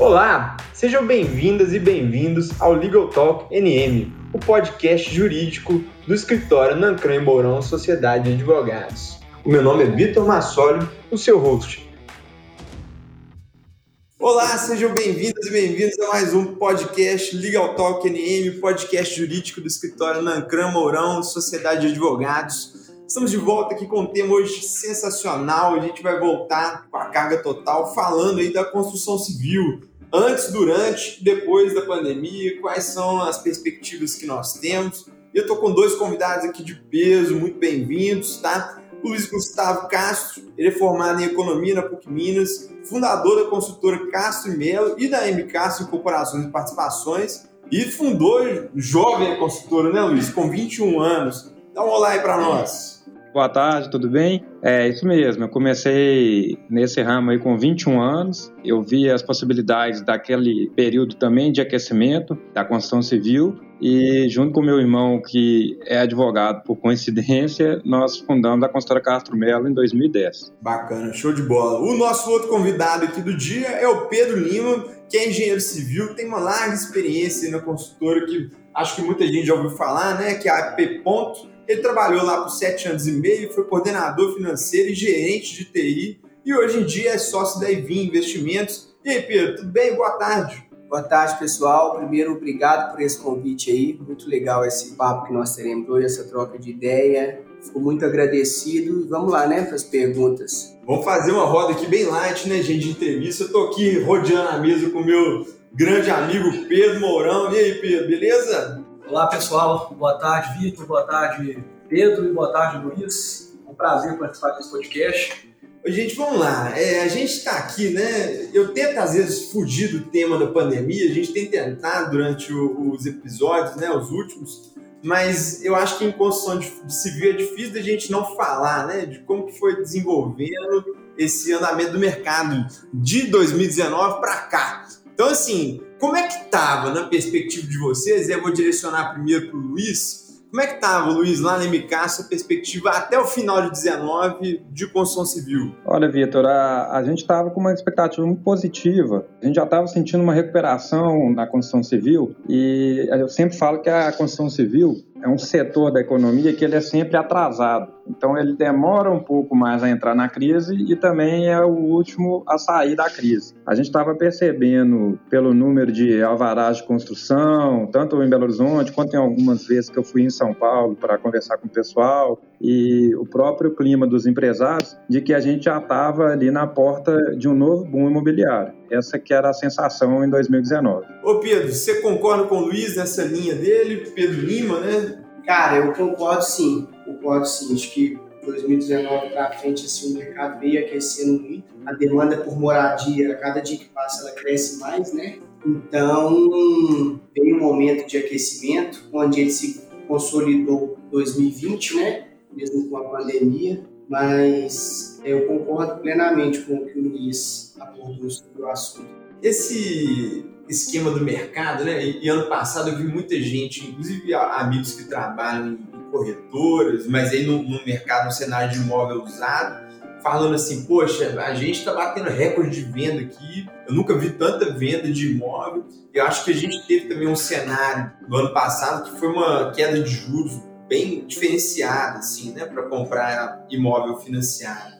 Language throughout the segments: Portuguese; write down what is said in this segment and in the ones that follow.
Olá, sejam bem-vindas e bem-vindos ao Legal Talk NM, o podcast jurídico do escritório Nancran Mourão Sociedade de Advogados. O meu nome é Vitor Massoli, o seu host. Olá, sejam bem-vindas e bem-vindos a mais um podcast Legal Talk NM, podcast jurídico do escritório Nancran Mourão Sociedade de Advogados. Estamos de volta aqui com um tema hoje sensacional. A gente vai voltar com a carga total falando aí da construção civil, antes, durante, depois da pandemia, quais são as perspectivas que nós temos. Eu estou com dois convidados aqui de peso, muito bem-vindos, tá? Luiz Gustavo Castro, ele é formado em Economia na PUC Minas, fundador da consultora Castro e Melo e da M Castro Incorporações e Participações, e fundou jovem consultora, né, Luiz? Com 21 anos. Dá um olá aí para nós. Boa tarde, tudo bem? É isso mesmo, eu comecei nesse ramo aí com 21 anos, eu vi as possibilidades daquele período também de aquecimento da construção civil e junto com meu irmão que é advogado por coincidência, nós fundamos a consultora Castro Melo em 2010. Bacana, show de bola. O nosso outro convidado aqui do dia é o Pedro Lima, que é engenheiro civil, tem uma larga experiência na consultora que acho que muita gente já ouviu falar, né, que é a AP Ponto ele trabalhou lá por sete anos e meio, foi coordenador financeiro e gerente de TI e hoje em dia é sócio da EVI Investimentos. E aí, Pedro, tudo bem? Boa tarde. Boa tarde, pessoal. Primeiro, obrigado por esse convite aí. Muito legal esse papo que nós teremos hoje, essa troca de ideia. Fico muito agradecido. Vamos lá, né, para as perguntas. Vamos fazer uma roda aqui bem light, né, gente, de entrevista. Eu tô aqui rodeando a mesa com o meu grande amigo Pedro Mourão. E aí, Pedro, beleza? Olá, pessoal. Boa tarde, Vitor. Boa tarde, Pedro. E boa tarde, Luiz. Um prazer participar desse podcast. Gente, vamos lá. É, a gente está aqui, né? Eu tento às vezes fugir do tema da pandemia. A gente tem tentado durante o, os episódios, né? Os últimos. Mas eu acho que em construção de civil é difícil da gente não falar, né? De como que foi desenvolvendo esse andamento do mercado de 2019 para cá. Então, assim, como é que estava na perspectiva de vocês? E eu vou direcionar primeiro para o Luiz. Como é que estava, Luiz, lá na MK, essa perspectiva até o final de 19 de construção civil? Olha, Vitor, a, a gente estava com uma expectativa muito positiva. A gente já estava sentindo uma recuperação na construção civil e eu sempre falo que a construção civil é um setor da economia que ele é sempre atrasado. Então ele demora um pouco mais a entrar na crise e também é o último a sair da crise. A gente estava percebendo pelo número de alvarás de construção, tanto em Belo Horizonte quanto em algumas vezes que eu fui em São Paulo para conversar com o pessoal e o próprio clima dos empresários, de que a gente já estava ali na porta de um novo boom imobiliário. Essa que era a sensação em 2019. Ô Pedro, você concorda com o Luiz nessa linha dele, Pedro Lima, né? Cara, eu concordo sim, concordo sim. Acho que 2019 para frente assim, o mercado veio aquecendo muito. A demanda por moradia, a cada dia que passa, ela cresce mais, né? Então, veio um momento de aquecimento, onde ele se consolidou 2020, né? Mesmo com a pandemia. Mas eu concordo plenamente com o que o Luiz abordou sobre o assunto. Esse esquema do mercado, né? E, ano passado eu vi muita gente, inclusive amigos que trabalham em, corretoras, mas aí no, no, mercado, no cenário de imóvel usado, falando assim, poxa, a gente está batendo recorde de venda aqui, eu nunca vi tanta venda de imóvel. Eu acho que a gente teve também um cenário no ano passado que foi uma queda de juros bem diferenciada, assim, né, para comprar imóvel financiado.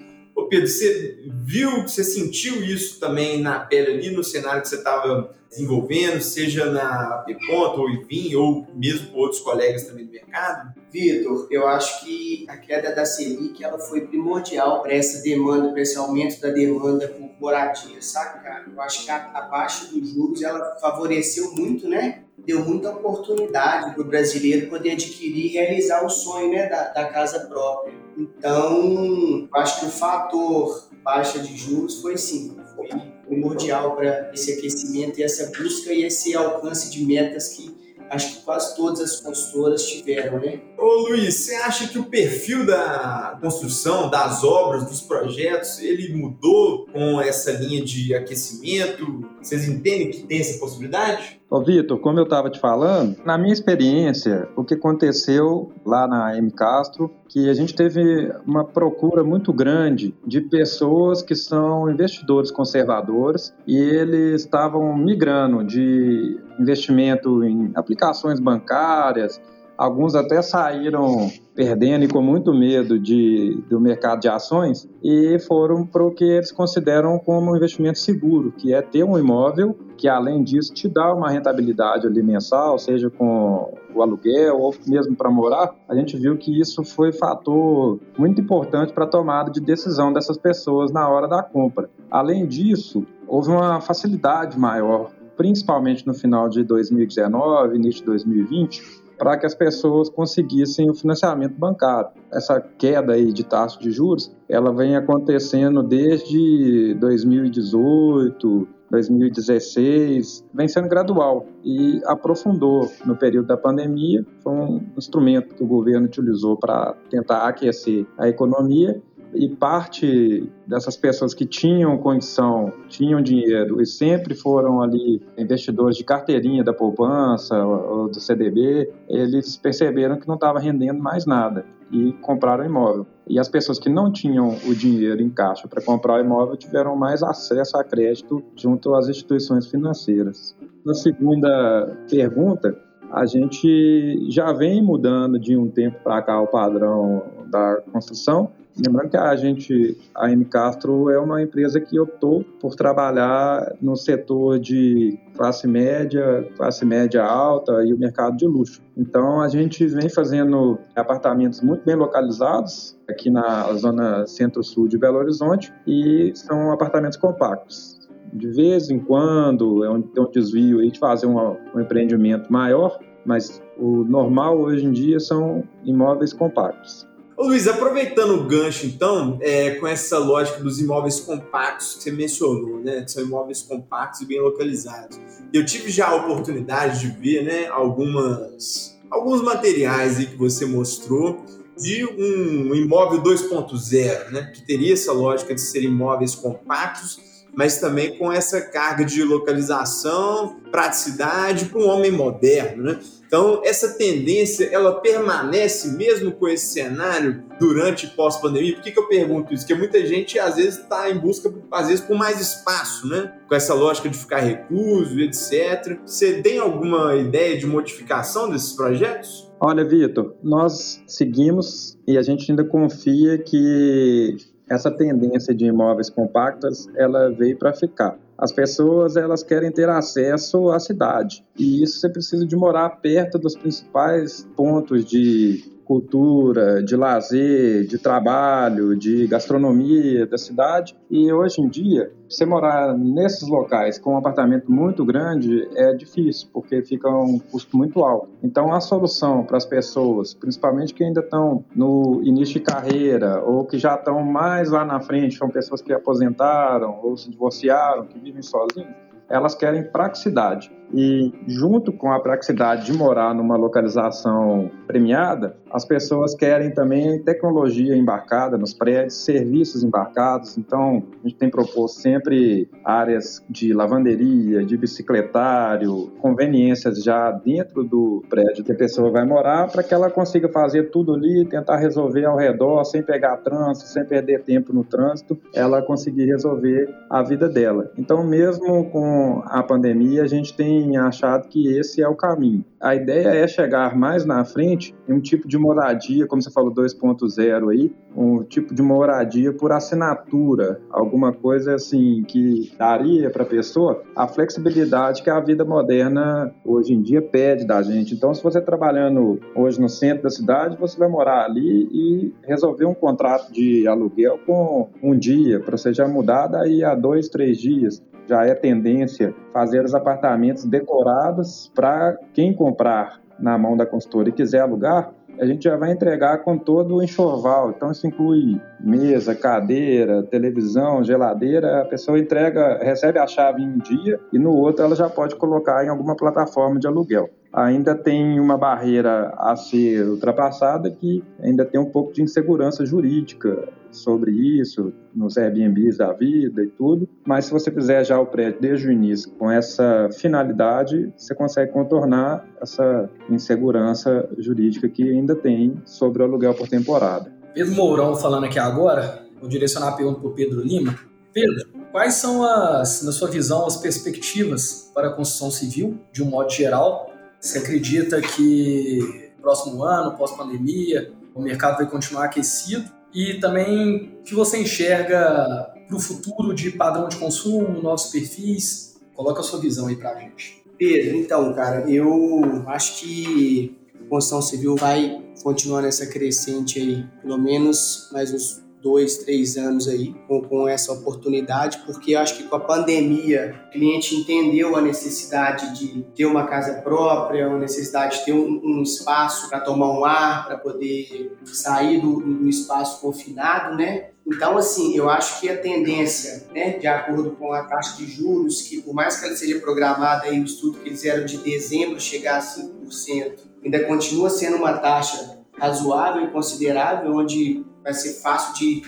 Pedro, você viu, você sentiu isso também na pele ali no cenário que você estava desenvolvendo, seja na Ponto ou IVIM, ou mesmo com outros colegas também do mercado? Vitor, eu acho que a queda da Selic ela foi primordial para essa demanda, para esse aumento da demanda por moradia, saca, cara? Eu acho que a, a baixa dos juros ela favoreceu muito, né? Deu muita oportunidade para o brasileiro poder adquirir e realizar o sonho né, da, da casa própria. Então, acho que o fator baixa de juros foi sim, foi primordial para esse aquecimento e essa busca e esse alcance de metas que acho que quase todas as consultoras tiveram, né? Ô Luiz, você acha que o perfil da construção, das obras, dos projetos, ele mudou com essa linha de aquecimento? Vocês entendem que tem essa possibilidade? Ô Vitor, como eu estava te falando, na minha experiência, o que aconteceu lá na M Castro, que a gente teve uma procura muito grande de pessoas que são investidores conservadores e eles estavam migrando de investimento em aplicações bancárias, Alguns até saíram perdendo e com muito medo de, do mercado de ações e foram para o que eles consideram como um investimento seguro, que é ter um imóvel que, além disso, te dá uma rentabilidade ali mensal, seja com o aluguel ou mesmo para morar. A gente viu que isso foi fator muito importante para a tomada de decisão dessas pessoas na hora da compra. Além disso, houve uma facilidade maior, principalmente no final de 2019, início de 2020, para que as pessoas conseguissem o financiamento bancário. Essa queda aí de taxa de juros, ela vem acontecendo desde 2018, 2016, vem sendo gradual e aprofundou no período da pandemia. Foi um instrumento que o governo utilizou para tentar aquecer a economia e parte dessas pessoas que tinham condição, tinham dinheiro e sempre foram ali investidores de carteirinha da poupança ou do CDB, eles perceberam que não estava rendendo mais nada e compraram imóvel. E as pessoas que não tinham o dinheiro em caixa para comprar o imóvel tiveram mais acesso a crédito junto às instituições financeiras. Na segunda pergunta, a gente já vem mudando de um tempo para cá o padrão da construção Lembrando que a gente, a M Castro é uma empresa que optou por trabalhar no setor de classe média, classe média alta e o mercado de luxo. Então a gente vem fazendo apartamentos muito bem localizados aqui na zona centro-sul de Belo Horizonte e são apartamentos compactos. De vez em quando é um, tem um desvio aí de fazer uma, um empreendimento maior, mas o normal hoje em dia são imóveis compactos. Ô Luiz, aproveitando o gancho, então, é, com essa lógica dos imóveis compactos que você mencionou, né? Que são imóveis compactos e bem localizados. Eu tive já a oportunidade de ver né, algumas, alguns materiais aí que você mostrou de um imóvel 2.0, né? Que teria essa lógica de ser imóveis compactos, mas também com essa carga de localização, praticidade para um homem moderno, né? Então, essa tendência, ela permanece mesmo com esse cenário durante e pós-pandemia? Por que, que eu pergunto isso? Porque muita gente, às vezes, está em busca, às vezes, por mais espaço, né? Com essa lógica de ficar recluso, etc. Você tem alguma ideia de modificação desses projetos? Olha, Vitor, nós seguimos e a gente ainda confia que essa tendência de imóveis compactos, ela veio para ficar. As pessoas elas querem ter acesso à cidade. E isso você precisa de morar perto dos principais pontos de cultura, de lazer, de trabalho, de gastronomia da cidade. E hoje em dia, você morar nesses locais com um apartamento muito grande é difícil, porque fica um custo muito alto. Então, a solução para as pessoas, principalmente que ainda estão no início de carreira ou que já estão mais lá na frente, são pessoas que aposentaram ou se divorciaram, que vivem sozinhos, elas querem praticidade. E junto com a praticidade de morar numa localização premiada, as pessoas querem também tecnologia embarcada nos prédios, serviços embarcados. Então, a gente tem proposto sempre áreas de lavanderia, de bicicletário, conveniências já dentro do prédio que a pessoa vai morar, para que ela consiga fazer tudo ali, tentar resolver ao redor, sem pegar trânsito, sem perder tempo no trânsito, ela conseguir resolver a vida dela. Então, mesmo com a pandemia, a gente tem achado que esse é o caminho. A ideia é chegar mais na frente em um tipo de moradia, como você falou 2.0 aí, um tipo de moradia por assinatura, alguma coisa assim que daria para a pessoa a flexibilidade que a vida moderna hoje em dia pede da gente. Então, se você trabalhando hoje no centro da cidade, você vai morar ali e resolver um contrato de aluguel com um dia, para você já mudar daí a dois, três dias já é tendência fazer os apartamentos decorados para quem comprar na mão da consultora e quiser alugar, a gente já vai entregar com todo o enxoval. Então, isso inclui mesa, cadeira, televisão, geladeira. A pessoa entrega, recebe a chave em um dia e no outro ela já pode colocar em alguma plataforma de aluguel. ainda tem uma barreira a ser ultrapassada que ainda tem um pouco de insegurança jurídica sobre isso, nos Airbnbs da vida e tudo, mas se você fizer já o prédio desde o início com essa finalidade, você consegue contornar essa insegurança jurídica que ainda tem sobre o aluguel por temporada. Pedro Mourão falando aqui agora, vou direcionar a pergunta para o Pedro Lima. Pedro, quais são as, na sua visão, as perspectivas para a construção civil, de um modo geral? Você acredita que próximo ano, pós-pandemia, o mercado vai continuar aquecido? E também que você enxerga para o futuro de padrão de consumo, novos perfis? Coloca a sua visão aí para a gente. Pedro, então, cara, eu acho que a construção civil vai continuar nessa crescente aí, pelo menos mais uns dois, três anos aí com, com essa oportunidade, porque acho que com a pandemia o cliente entendeu a necessidade de ter uma casa própria, a necessidade de ter um, um espaço para tomar um ar, para poder sair do, do espaço confinado, né? Então, assim, eu acho que a tendência, né, de acordo com a taxa de juros, que por mais que ela seja programada aí, o estudo que eles fizeram de dezembro chegar a 5%, ainda continua sendo uma taxa razoável e considerável, onde vai ser fácil de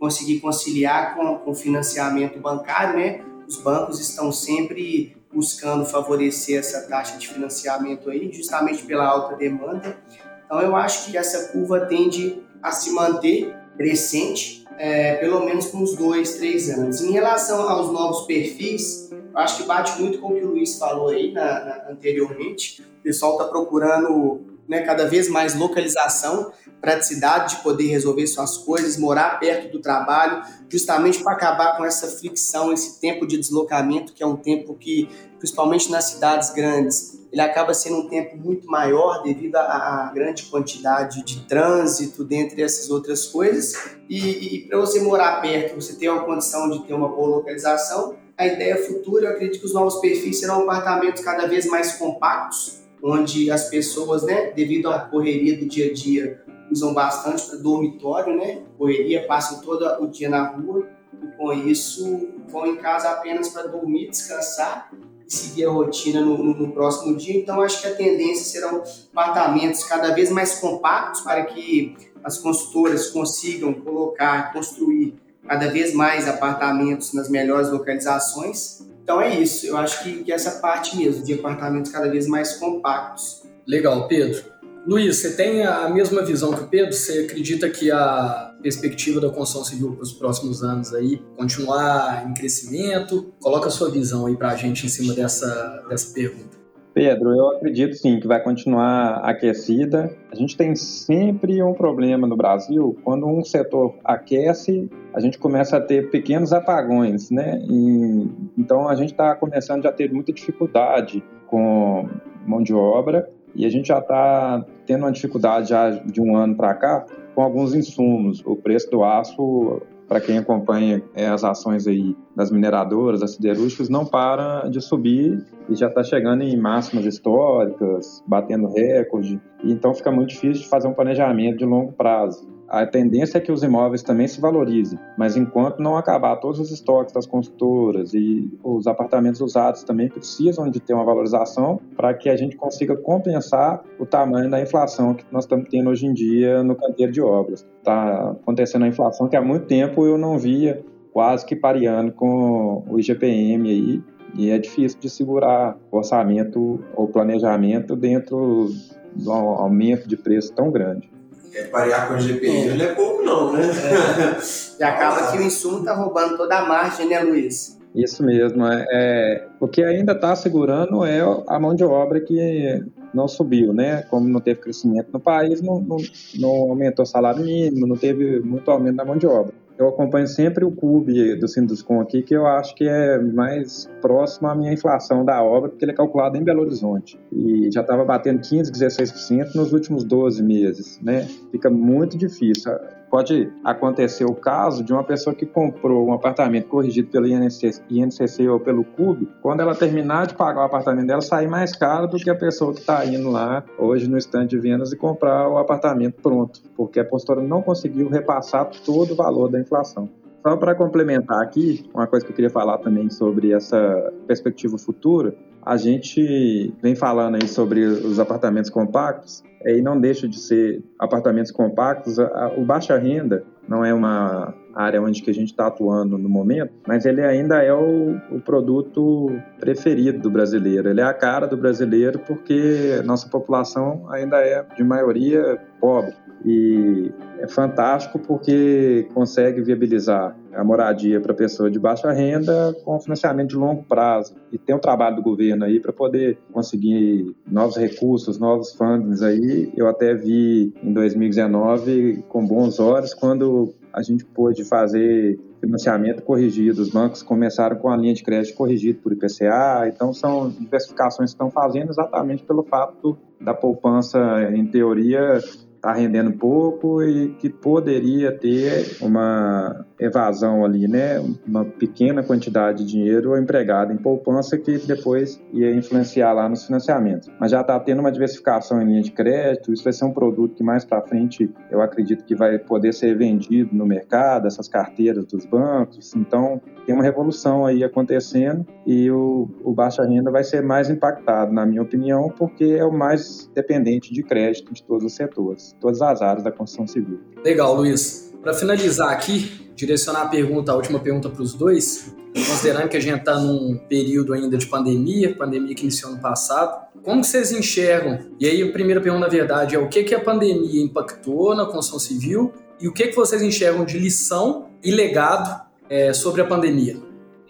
conseguir conciliar com o financiamento bancário, né? Os bancos estão sempre buscando favorecer essa taxa de financiamento aí, justamente pela alta demanda. Então eu acho que essa curva tende a se manter crescente, é, pelo menos por uns dois, três anos. Em relação aos novos perfis, eu acho que bate muito com o que o Luiz falou aí na, na, anteriormente. O pessoal está procurando né, cada vez mais localização, praticidade de poder resolver suas coisas, morar perto do trabalho, justamente para acabar com essa fricção, esse tempo de deslocamento, que é um tempo que, principalmente nas cidades grandes, ele acaba sendo um tempo muito maior devido à, grande quantidade de trânsito, dentre essas outras coisas. E, e para você morar perto, você ter uma condição de ter uma boa localização, a ideia futura, eu acredito que os novos perfis serão apartamentos cada vez mais compactos, onde as pessoas, né, devido à correria do dia a dia, usam bastante para dormitório, né? Correria, passam todo o dia na rua e com isso vão em casa apenas para dormir, descansar e seguir a rotina no, no, no, próximo dia. Então, acho que a tendência serão apartamentos cada vez mais compactos para que as construtoras consigam colocar, construir cada vez mais apartamentos nas melhores localizações então é isso, eu acho que, que essa parte mesmo, de apartamentos cada vez mais compactos. Legal, Pedro. Luiz, você tem a mesma visão que o Pedro? Você acredita que a perspectiva da construção civil para os próximos anos aí continuar em crescimento? Coloca a sua visão aí para a gente em cima dessa, dessa pergunta. Pedro, eu acredito sim que vai continuar aquecida. A gente tem sempre um problema no Brasil, quando um setor aquece, a gente começa a ter pequenos apagões, né? E, então a gente está começando já a ter muita dificuldade com mão de obra e a gente já está tendo uma dificuldade já de um ano para cá com alguns insumos. O preço do aço para quem acompanha é, as ações aí das mineradoras, das siderúrgicas, não para de subir e já está chegando em máximas históricas, batendo recorde. Então fica muito difícil de fazer um planejamento de longo prazo a tendência é que os imóveis também se valorizem, mas enquanto não acabar todos os estoques das construtoras e os apartamentos usados também precisam de ter uma valorização para que a gente consiga compensar o tamanho da inflação que nós estamos tendo hoje em dia no canteiro de obras. Está acontecendo a inflação que há muito tempo eu não via quase que pareando com o IGPM aí, e é difícil de segurar o orçamento ou planejamento dentro de um aumento de preço tão grande é, parear com a GPI não é pouco não, né? É. E acaba que o insumo tá roubando toda a margem, né, Luiz? Isso mesmo. É, é o que ainda está segurando é a mão de obra que não subiu, né? Como não teve crescimento no país, não, não, não aumentou o salário mínimo, não teve muito aumento da mão de obra eu acompanho sempre o CUB do Sinduscom aqui, que eu acho que é mais próximo à minha inflação da obra, porque ele é calculado em Belo Horizonte. E já estava batendo 15%, 16% nos últimos 12 meses, né? Fica muito difícil pode acontecer o caso de uma pessoa que comprou um apartamento corrigido pelo INCC, INCC ou pelo CUB, quando ela terminar de pagar o apartamento dela, sair mais caro do que a pessoa que está indo lá hoje no estande de vendas e comprar o apartamento pronto, porque a postura não conseguiu repassar todo o valor da inflação. Só para complementar aqui, uma coisa que eu queria falar também sobre essa perspectiva futura, a gente vem falando aí sobre os apartamentos compactos, e não deixa de ser apartamentos compactos. O baixa renda não é uma área onde que a gente está atuando no momento, mas ele ainda é o, o, produto preferido do brasileiro. Ele é a cara do brasileiro porque nossa população ainda é de maioria pobre. E é fantástico porque consegue viabilizar a moradia para pessoa de baixa renda com financiamento de longo prazo. E tem um trabalho do governo aí para poder conseguir novos recursos, novos fundings aí. Eu até vi em 2019 com bons olhos quando a gente pôde fazer financiamento corrigido. Os bancos começaram com a linha de crédito corrigida por IPCA, então são diversificações que estão fazendo exatamente pelo fato da poupança, em teoria, está rendendo pouco e que poderia ter uma evasão ali, né? Uma pequena quantidade de dinheiro empregado em poupança que depois ia influenciar lá nos financiamentos. Mas já está tendo uma diversificação em linha de crédito, isso vai ser um produto que mais para frente eu acredito que vai poder ser vendido no mercado, essas carteiras dos bancos. Então, tem uma revolução aí acontecendo e o, o baixa renda vai ser mais impactado, na minha opinião, porque é o mais dependente de crédito de todos os setores todas as áreas da construção civil. Legal, Luiz. Para finalizar aqui, direcionar a pergunta, a última pergunta para os dois, considerando que a gente está num período ainda de pandemia, pandemia que iniciou no passado, como vocês enxergam? E aí a primeira pergunta, na verdade, é o que, que a pandemia impactou na construção civil e o que, que vocês enxergam de lição e legado é, sobre a pandemia?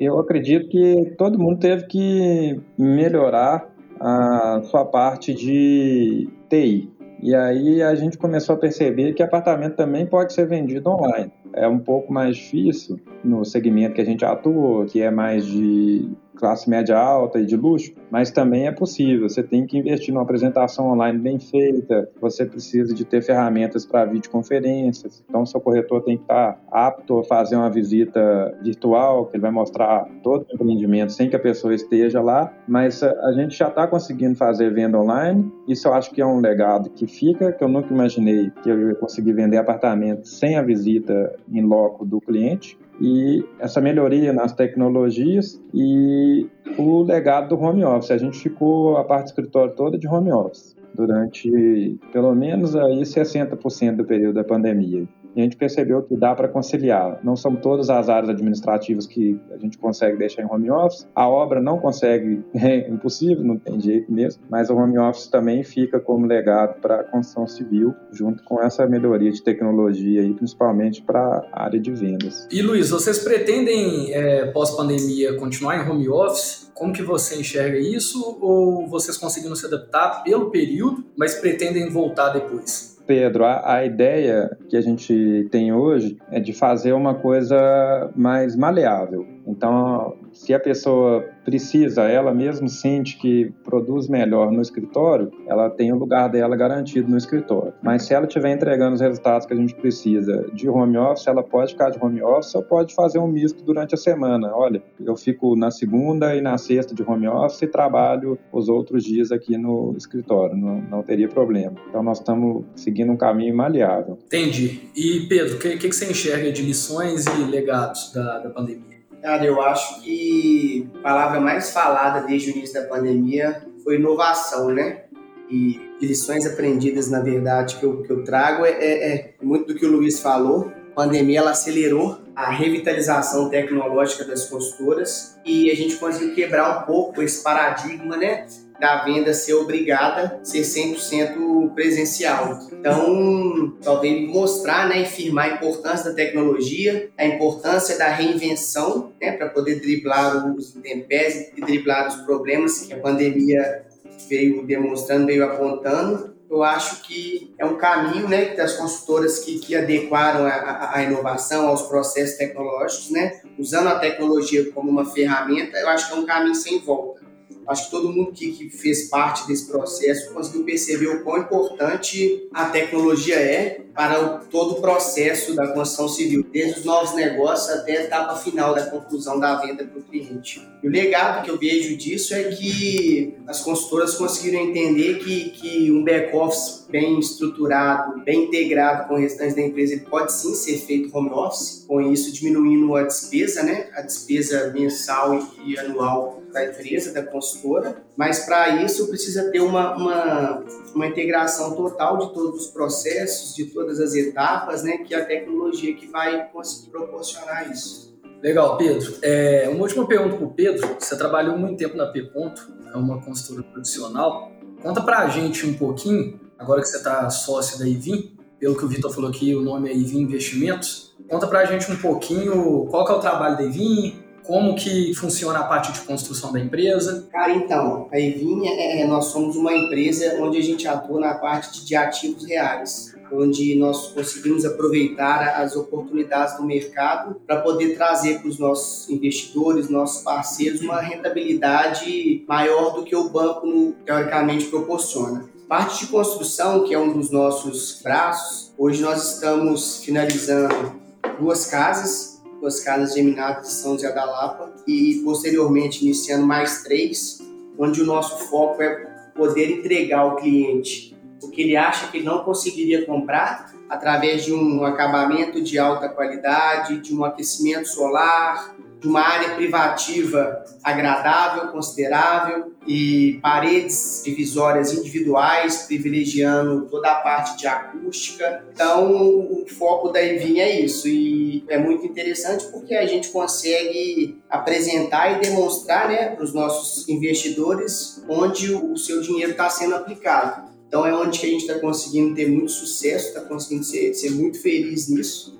Eu acredito que todo mundo teve que melhorar a sua parte de TI. E aí a gente começou a perceber que apartamento também pode ser vendido online. É um pouco mais difícil no segmento que a gente atua, que é mais de classe média alta e de luxo, mas também é possível. Você tem que investir numa apresentação online bem feita, você precisa de ter ferramentas para videoconferências, então seu corretor tem que estar apto a fazer uma visita virtual, que ele vai mostrar todo o empreendimento sem que a pessoa esteja lá, mas a gente já está conseguindo fazer venda online, isso eu acho que é um legado que fica, que eu nunca imaginei que eu ia conseguir vender apartamento sem a visita em loco do cliente, e essa melhoria nas tecnologias e o legado do home office. A gente ficou a parte do escritório toda de home office durante pelo menos aí 60% do período da pandemia e a gente percebeu que dá para conciliar. Não são todas as áreas administrativas que a gente consegue deixar em home office. A obra não consegue, é impossível, não tem jeito mesmo, mas o home office também fica como legado para a construção civil, junto com essa melhoria de tecnologia, aí, principalmente para a área de vendas. E Luiz, vocês pretendem, é, pós-pandemia, continuar em home office? Como que você enxerga isso? Ou vocês conseguiram se adaptar pelo período, mas pretendem voltar depois? Pedro, a, a, ideia que a gente tem hoje é de fazer uma coisa mais maleável. Então, se a pessoa precisa, ela mesmo sente que produz melhor no escritório, ela tem o lugar dela garantido no escritório. Mas se ela estiver entregando os resultados que a gente precisa de home office, ela pode ficar de home office ou pode fazer um misto durante a semana. Olha, eu fico na segunda e na sexta de home office e trabalho os outros dias aqui no escritório, não, não teria problema. Então nós estamos seguindo um caminho maleável. Entendi. E Pedro, o que, que, você enxerga de lições e legados da, da pandemia? Cara, eu acho que a palavra mais falada desde o início da pandemia foi inovação, né? E lições aprendidas, na verdade, que eu, que eu trago é, é, é muito do que o Luiz falou. A pandemia ela acelerou a revitalização tecnológica das consultoras e a gente conseguiu quebrar um pouco esse paradigma, né? Da venda ser obrigada a ser 100% presencial. Então, talvez mostrar né, e firmar a importância da tecnologia, a importância da reinvenção, né, para poder driblar os intempéries e driblar os problemas que a pandemia veio demonstrando, veio apontando. Eu acho que é um caminho né, das consultoras que, que adequaram a, a, inovação aos processos tecnológicos, né, usando a tecnologia como uma ferramenta, eu acho que é um caminho sem volta. Acho que todo mundo que, que fez parte desse processo conseguiu perceber o quão importante a tecnologia é, para o, todo o processo da construção civil, desde os novos negócios até a etapa final da conclusão da venda para o cliente. E o legado que eu vejo disso é que as consultoras conseguiram entender que, que um back-office bem estruturado, bem integrado com o restante da empresa, ele pode sim ser feito home office, com isso diminuindo a despesa, né? a despesa mensal e, e anual da empresa, da consultora, mas para isso precisa ter uma, uma, uma, integração total de todos os processos, de todas as etapas, né, que a tecnologia que vai conseguir proporcionar isso. Legal, Pedro. É, uma última pergunta para o Pedro. Você trabalhou muito tempo na P. Ponto, é uma consultora profissional. Conta para a gente um pouquinho, agora que você está sócio da IVIM, pelo que o Vitor falou aqui, o nome é IVIM Investimentos. Conta para a gente um pouquinho qual que é o trabalho da IVIM, como que funciona a parte de construção da empresa? Cara, então, a Evin, é, é, nós somos uma empresa onde a gente atua na parte de ativos reais, onde nós conseguimos aproveitar as oportunidades do mercado para poder trazer para os nossos investidores, nossos parceiros, uma rentabilidade maior do que o banco teoricamente proporciona. Parte de construção, que é um dos nossos braços, hoje nós estamos finalizando duas casas duas casas geminadas de São José da Lapa e posteriormente iniciando mais três, onde o nosso foco é poder entregar ao cliente o que ele acha que não conseguiria comprar através de um acabamento de alta qualidade, de um aquecimento solar, de uma área privativa agradável, considerável e paredes divisórias individuais, privilegiando toda a parte de acústica. Então, o foco da Evin é isso e é muito interessante porque a gente consegue apresentar e demonstrar né, para os nossos investidores onde o seu dinheiro está sendo aplicado. Então, é onde que a gente está conseguindo ter muito sucesso, está conseguindo ser, ser muito feliz nisso.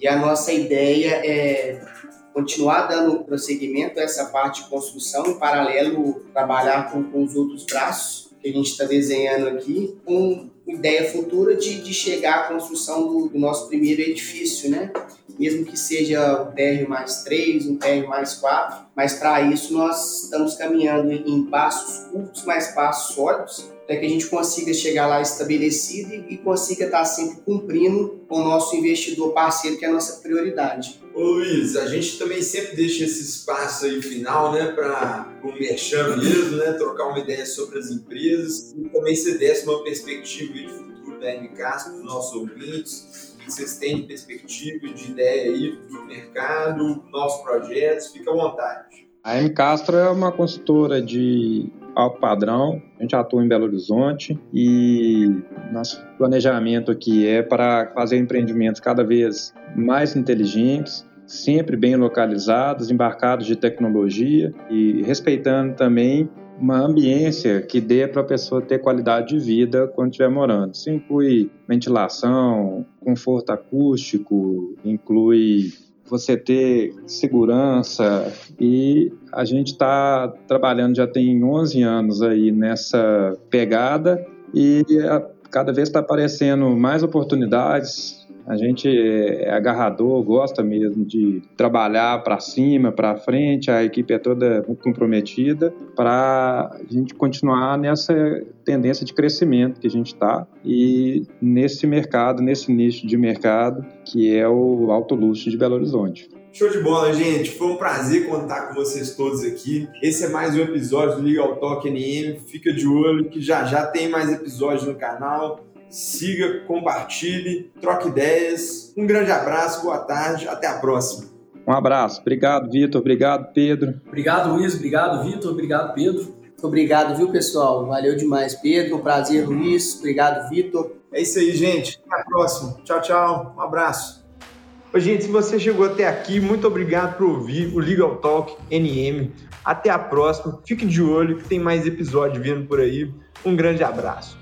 E a nossa ideia é continuar dando prosseguimento a essa parte de construção, em paralelo trabalhar com, com os outros braços que a gente está desenhando aqui, com ideia futura de, de chegar à construção do, do, nosso primeiro edifício, né? Mesmo que seja um térreo mais três, um térreo mais quatro, mas para isso nós estamos caminhando em passos curtos, mas passos sólidos, para que a gente consiga chegar lá estabelecido e, consiga estar sempre cumprindo com o nosso investidor parceiro, que é a nossa prioridade. Ô Luiz, a gente também sempre deixa esse espaço aí final, né, para o merchan mesmo, né, trocar uma ideia sobre as empresas e também se desse uma perspectiva de futuro da MCAS para os nossos ouvintes, que vocês têm de perspectiva, de ideia aí do mercado, nossos projetos, fica à vontade. A M Castro é uma consultora de alto padrão, a gente atua em Belo Horizonte e nosso planejamento aqui é para fazer empreendimentos cada vez mais inteligentes, sempre bem localizados, embarcados de tecnologia e respeitando também uma ambiência que dê para a pessoa ter qualidade de vida quando estiver morando. Isso inclui ventilação, conforto acústico, inclui você ter segurança e a gente está trabalhando já tem 11 anos aí nessa pegada e cada vez está aparecendo mais oportunidades, a gente é agarrador, gosta mesmo de trabalhar para cima, para frente, a equipe é toda comprometida para a gente continuar nessa tendência de crescimento que a gente está e nesse mercado, nesse nicho de mercado que é o alto luxo de Belo Horizonte. Show de bola, gente. Foi um prazer contar com vocês todos aqui. Esse é mais um episódio do Legal Talk NM. Fica de olho que já já tem mais episódios no canal siga, compartilhe, troque ideias. Um grande abraço, boa tarde, até a próxima. Um abraço, obrigado Vitor, obrigado Pedro. Obrigado Luiz, obrigado Vitor, obrigado Pedro. Obrigado, viu pessoal? Valeu demais, Pedro. Prazer, Luiz. Obrigado, Vitor. É isso aí, gente. Até a próxima. Tchau, tchau. Um abraço. Oi, gente, se você chegou até aqui, muito obrigado por ouvir o Legal Talk NM. Até a próxima. Fique de olho que tem mais episódio vindo por aí. Um grande abraço.